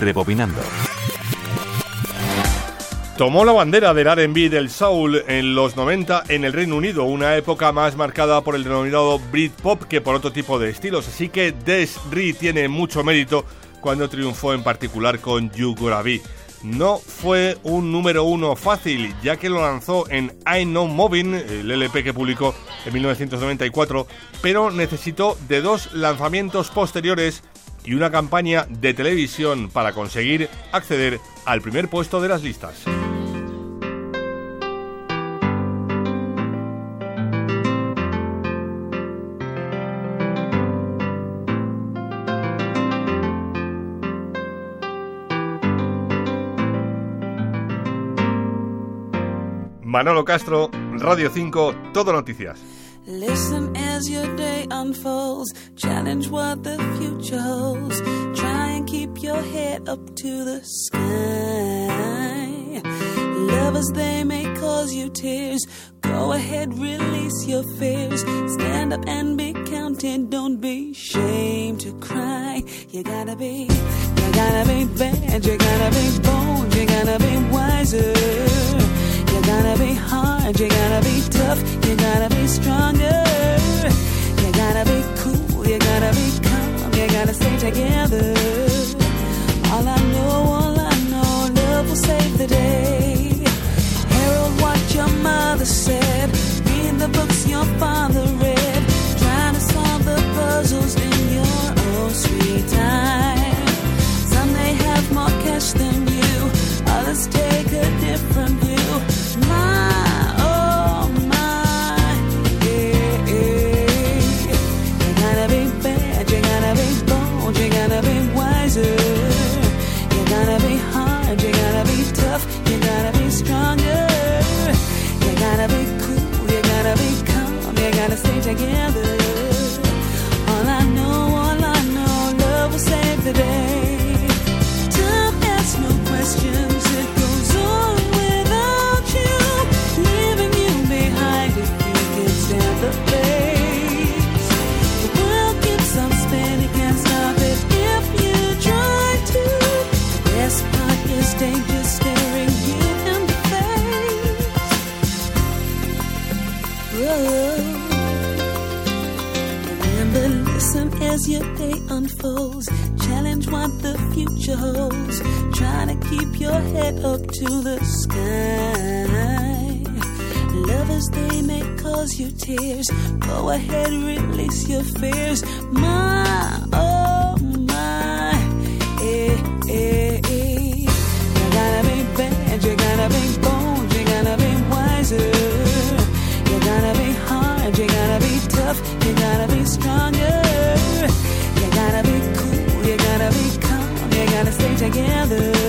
Rebobinando. Tomó la bandera del RB del soul en los 90 en el Reino Unido, una época más marcada por el denominado Britpop que por otro tipo de estilos, así que Des Ri tiene mucho mérito cuando triunfó en particular con You Gotta. No fue un número uno fácil, ya que lo lanzó en I Know Moving, el LP que publicó en 1994, pero necesitó de dos lanzamientos posteriores y una campaña de televisión para conseguir acceder al primer puesto de las listas. Manolo Castro, Radio 5, Todo Noticias. As your day unfolds. Challenge what the future holds. Try and keep your head up to the sky. Lovers, they may cause you tears. Go ahead, release your fears. Stand up and be counted. Don't be ashamed to cry. You gotta be, you gotta be bad. You gotta be bold. You gotta be wiser. You gotta be hard, you gotta be tough, you gotta be stronger. Gotta foes. Challenge what the future holds. Trying to keep your head up to the sky. Lovers, they may cause you tears. Go ahead, release your fears. My, oh my. Eh, eh, eh. You gotta be bad, you gotta be bold, you gotta be wiser. You gotta be hard, you gotta be tough, you gotta be strong. together.